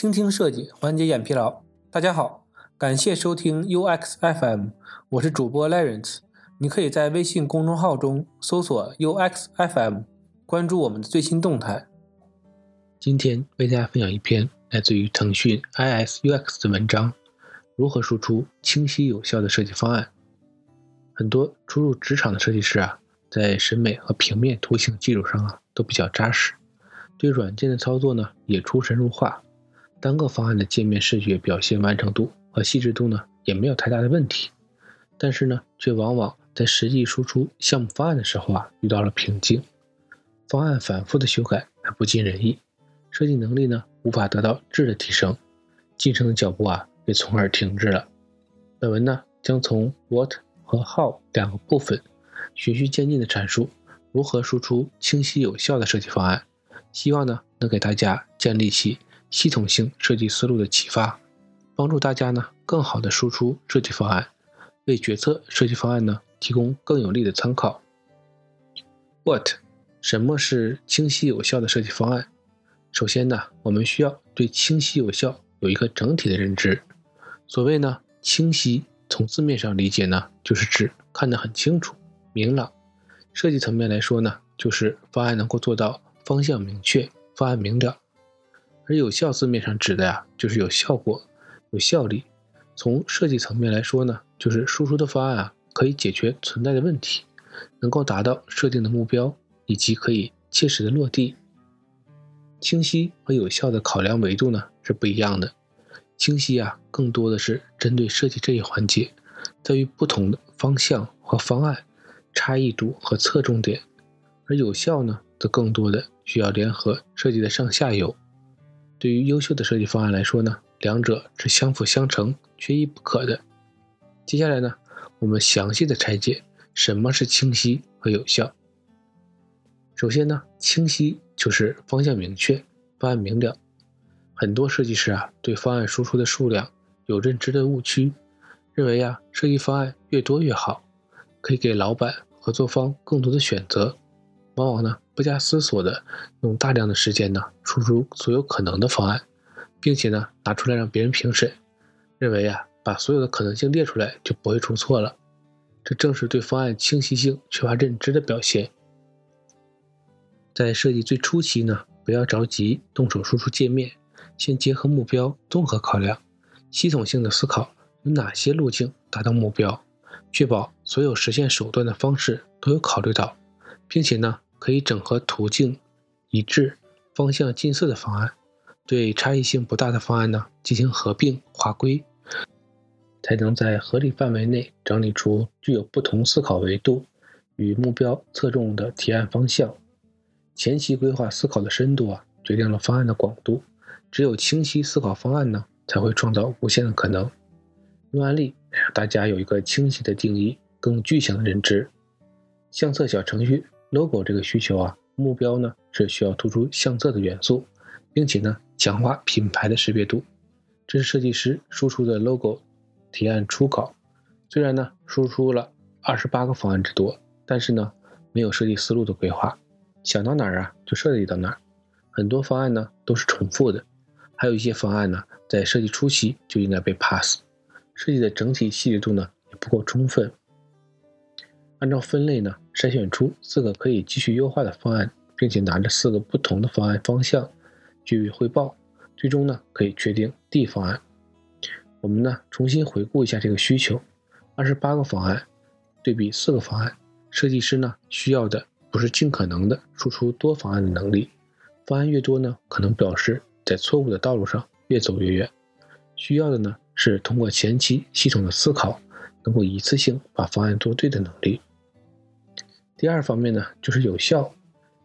倾听设计，缓解眼疲劳。大家好，感谢收听 UX FM，我是主播 Lawrence。你可以在微信公众号中搜索 UX FM，关注我们的最新动态。今天为大家分享一篇来自于腾讯 ISUX 的文章：如何输出清晰有效的设计方案。很多初入职场的设计师啊，在审美和平面图形基础上啊，都比较扎实，对软件的操作呢，也出神入化。单个方案的界面视觉表现完成度和细致度呢，也没有太大的问题，但是呢，却往往在实际输出项目方案的时候啊，遇到了瓶颈，方案反复的修改还不尽人意，设计能力呢无法得到质的提升，晋升的脚步啊也从而停滞了。本文呢将从 What 和 How 两个部分，循序渐进的阐述如何输出清晰有效的设计方案，希望呢能给大家建立起。系统性设计思路的启发，帮助大家呢更好的输出设计方案，为决策设计方案呢提供更有力的参考。What？什么是清晰有效的设计方案？首先呢，我们需要对清晰有效有一个整体的认知。所谓呢清晰，从字面上理解呢，就是指看得很清楚、明朗；设计层面来说呢，就是方案能够做到方向明确、方案明了。而有效字面上指的呀，就是有效果、有效力。从设计层面来说呢，就是输出的方案啊，可以解决存在的问题，能够达到设定的目标，以及可以切实的落地。清晰和有效的考量维度呢是不一样的。清晰啊，更多的是针对设计这一环节，在于不同的方向和方案差异度和侧重点；而有效呢，则更多的需要联合设计的上下游。对于优秀的设计方案来说呢，两者是相辅相成、缺一不可的。接下来呢，我们详细的拆解什么是清晰和有效。首先呢，清晰就是方向明确、方案明了。很多设计师啊，对方案输出的数量有认知的误区，认为呀，设计方案越多越好，可以给老板、合作方更多的选择。往往呢，不加思索的用大量的时间呢，输出所有可能的方案，并且呢，拿出来让别人评审，认为啊，把所有的可能性列出来就不会出错了。这正是对方案清晰性缺乏认知的表现。在设计最初期呢，不要着急动手输出界面，先结合目标综合考量，系统性的思考有哪些路径达到目标，确保所有实现手段的方式都有考虑到，并且呢。可以整合途径一致、方向近似的方案，对差异性不大的方案呢进行合并划归，才能在合理范围内整理出具有不同思考维度与目标侧重的提案方向。前期规划思考的深度啊，决定了方案的广度。只有清晰思考方案呢，才会创造无限的可能。用案例让大家有一个清晰的定义，更具象的认知。相册小程序。Logo 这个需求啊，目标呢是需要突出相册的元素，并且呢强化品牌的识别度。这是设计师输出的 logo 提案初稿。虽然呢输出了二十八个方案之多，但是呢没有设计思路的规划，想到哪儿啊就设计到哪儿。很多方案呢都是重复的，还有一些方案呢在设计初期就应该被 pass，设计的整体细致度呢也不够充分。按照分类呢，筛选出四个可以继续优化的方案，并且拿着四个不同的方案方向去汇报，最终呢可以确定 D 方案。我们呢重新回顾一下这个需求：二十八个方案对比四个方案，设计师呢需要的不是尽可能的输出多方案的能力，方案越多呢，可能表示在错误的道路上越走越远。需要的呢是通过前期系统的思考，能够一次性把方案做对的能力。第二方面呢，就是有效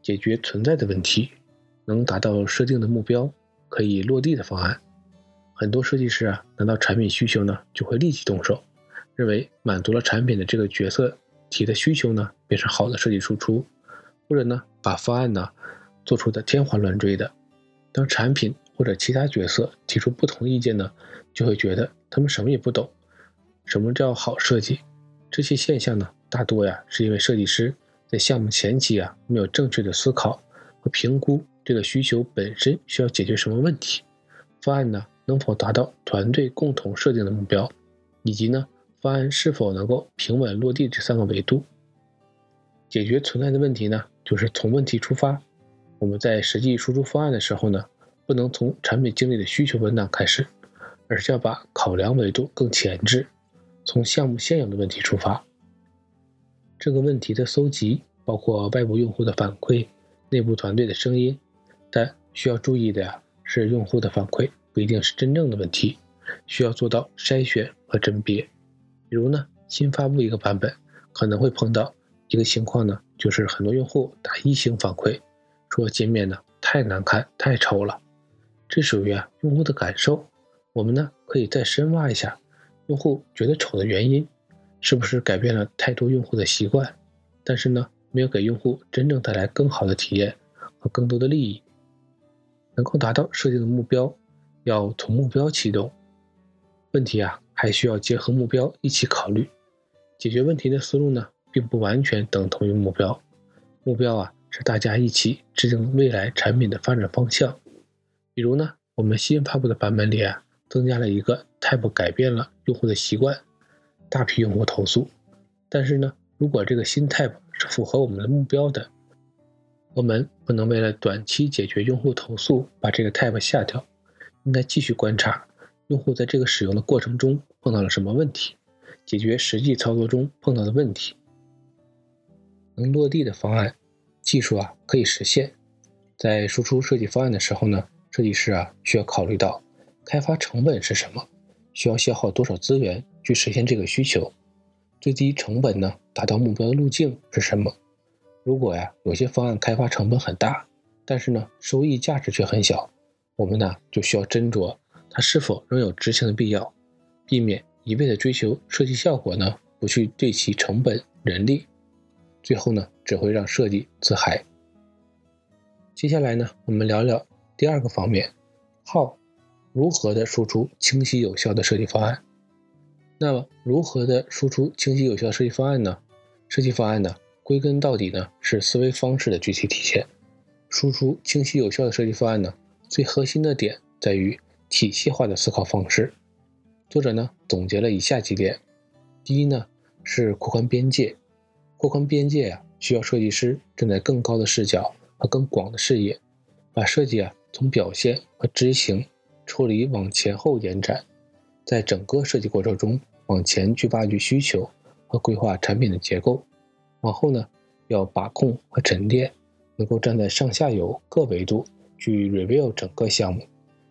解决存在的问题，能达到设定的目标，可以落地的方案。很多设计师啊，拿到产品需求呢，就会立即动手，认为满足了产品的这个角色提的需求呢，便是好的设计输出，或者呢，把方案呢做出的天花乱坠的。当产品或者其他角色提出不同意见呢，就会觉得他们什么也不懂。什么叫好设计？这些现象呢，大多呀，是因为设计师。在项目前期啊，没有正确的思考和评估这个需求本身需要解决什么问题，方案呢能否达到团队共同设定的目标，以及呢方案是否能够平稳落地这三个维度。解决存在的问题呢，就是从问题出发。我们在实际输出方案的时候呢，不能从产品经理的需求文档开始，而是要把考量维度更前置，从项目现有的问题出发。这个问题的搜集包括外部用户的反馈、内部团队的声音，但需要注意的呀是，用户的反馈不一定是真正的问题，需要做到筛选和甄别。比如呢，新发布一个版本，可能会碰到一个情况呢，就是很多用户打一星反馈，说界面呢太难看、太丑了，这属于啊用户的感受。我们呢可以再深挖一下，用户觉得丑的原因。是不是改变了太多用户的习惯，但是呢，没有给用户真正带来更好的体验和更多的利益？能够达到设定的目标，要从目标启动。问题啊，还需要结合目标一起考虑。解决问题的思路呢，并不完全等同于目标。目标啊，是大家一起制定未来产品的发展方向。比如呢，我们新发布的版本里啊，增加了一个 type，改变了用户的习惯。大批用户投诉，但是呢，如果这个新 type 是符合我们的目标的，我们不能为了短期解决用户投诉把这个 type 下掉，应该继续观察用户在这个使用的过程中碰到了什么问题，解决实际操作中碰到的问题。能落地的方案，技术啊可以实现。在输出设计方案的时候呢，设计师啊需要考虑到开发成本是什么。需要消耗多少资源去实现这个需求？最低成本呢？达到目标的路径是什么？如果呀，有些方案开发成本很大，但是呢，收益价值却很小，我们呢就需要斟酌它是否仍有执行的必要，避免一味的追求设计效果呢，不去对其成本、人力，最后呢，只会让设计自嗨。接下来呢，我们聊聊第二个方面，How。如何的输出清晰有效的设计方案？那么，如何的输出清晰有效的设计方案呢？设计方案呢，归根到底呢，是思维方式的具体体现。输出清晰有效的设计方案呢，最核心的点在于体系化的思考方式。作者呢，总结了以下几点：第一呢，是扩宽边界。扩宽边界呀，需要设计师站在更高的视角和更广的视野，把设计啊，从表现和执行。抽离往前后延展，在整个设计过程中往前去挖掘需求和规划产品的结构，往后呢要把控和沉淀，能够站在上下游各维度去 review 整个项目，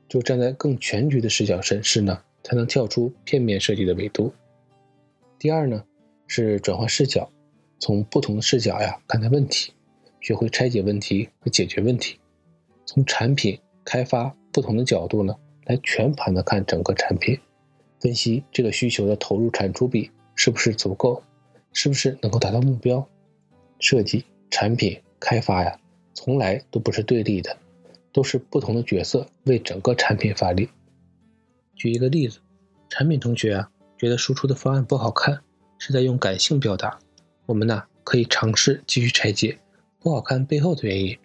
就站在更全局的视角审视呢，才能跳出片面设计的维度。第二呢是转换视角，从不同的视角呀看待问题，学会拆解问题和解决问题，从产品开发不同的角度呢。来全盘的看整个产品，分析这个需求的投入产出比是不是足够，是不是能够达到目标。设计、产品开发呀，从来都不是对立的，都是不同的角色为整个产品发力。举一个例子，产品同学啊，觉得输出的方案不好看，是在用感性表达。我们呢，可以尝试继续拆解不好看背后的原因，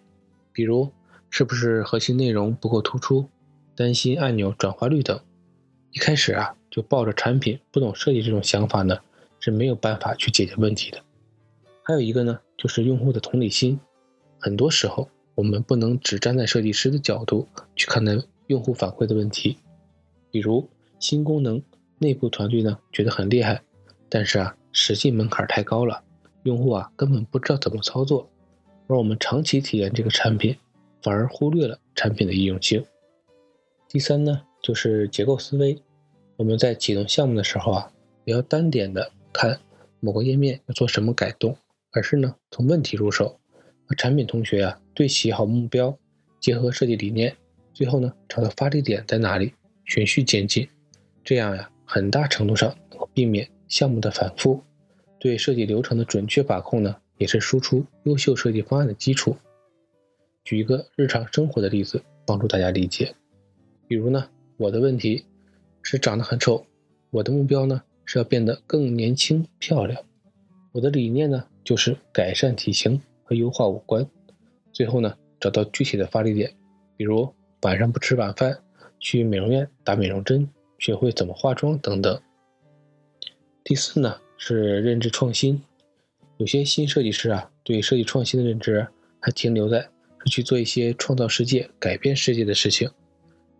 比如是不是核心内容不够突出。担心按钮转化率等，一开始啊就抱着产品不懂设计这种想法呢，是没有办法去解决问题的。还有一个呢，就是用户的同理心。很多时候，我们不能只站在设计师的角度去看待用户反馈的问题。比如新功能，内部团队呢觉得很厉害，但是啊实际门槛太高了，用户啊根本不知道怎么操作。而我们长期体验这个产品，反而忽略了产品的易用性。第三呢，就是结构思维。我们在启动项目的时候啊，不要单点的看某个页面要做什么改动，而是呢从问题入手，和产品同学啊对齐好目标，结合设计理念，最后呢找到发力点在哪里，循序渐进。这样呀，很大程度上能够避免项目的反复。对设计流程的准确把控呢，也是输出优秀设计方案的基础。举一个日常生活的例子，帮助大家理解。比如呢，我的问题是长得很丑，我的目标呢是要变得更年轻漂亮，我的理念呢就是改善体型和优化五官，最后呢找到具体的发力点，比如晚上不吃晚饭，去美容院打美容针，学会怎么化妆等等。第四呢是认知创新，有些新设计师啊，对设计创新的认知还停留在是去做一些创造世界、改变世界的事情，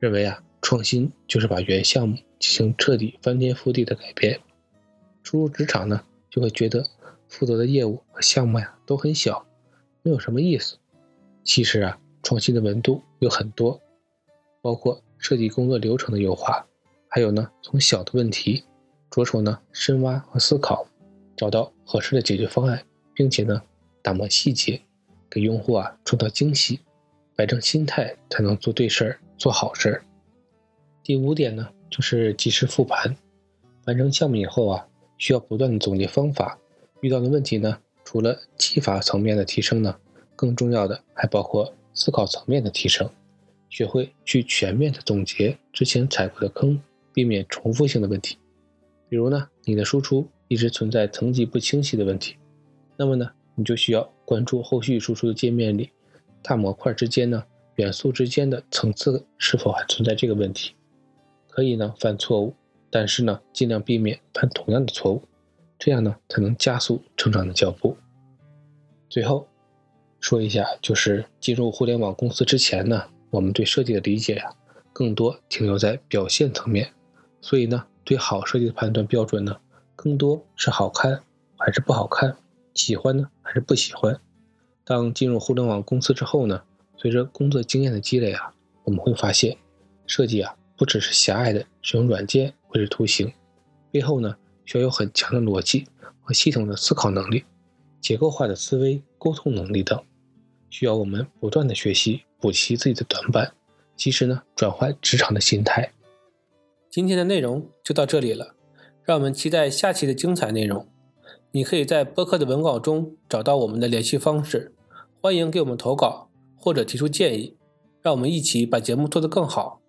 认为啊，创新就是把原项目进行彻底翻天覆地的改变。初入职场呢，就会觉得负责的业务和项目呀都很小，没有什么意思。其实啊，创新的维度有很多，包括设计工作流程的优化，还有呢，从小的问题着手呢，深挖和思考，找到合适的解决方案，并且呢，打磨细节，给用户啊创造惊喜，摆正心态才能做对事儿，做好事儿。第五点呢，就是及时复盘，完成项目以后啊。需要不断的总结方法，遇到的问题呢，除了技法层面的提升呢，更重要的还包括思考层面的提升，学会去全面的总结之前踩过的坑，避免重复性的问题。比如呢，你的输出一直存在层级不清晰的问题，那么呢，你就需要关注后续输出的界面里，大模块之间呢，元素之间的层次是否还存在这个问题，可以呢犯错误。但是呢，尽量避免犯同样的错误，这样呢才能加速成长的脚步。最后说一下，就是进入互联网公司之前呢，我们对设计的理解呀，更多停留在表现层面，所以呢，对好设计的判断标准呢，更多是好看还是不好看，喜欢呢还是不喜欢。当进入互联网公司之后呢，随着工作经验的积累啊，我们会发现，设计啊。不只是狭隘的使用软件绘制图形，背后呢需要有很强的逻辑和系统的思考能力、结构化的思维、沟通能力等，需要我们不断的学习补齐自己的短板，及时呢转换职场的心态。今天的内容就到这里了，让我们期待下期的精彩内容。你可以在播客的文稿中找到我们的联系方式，欢迎给我们投稿或者提出建议，让我们一起把节目做得更好。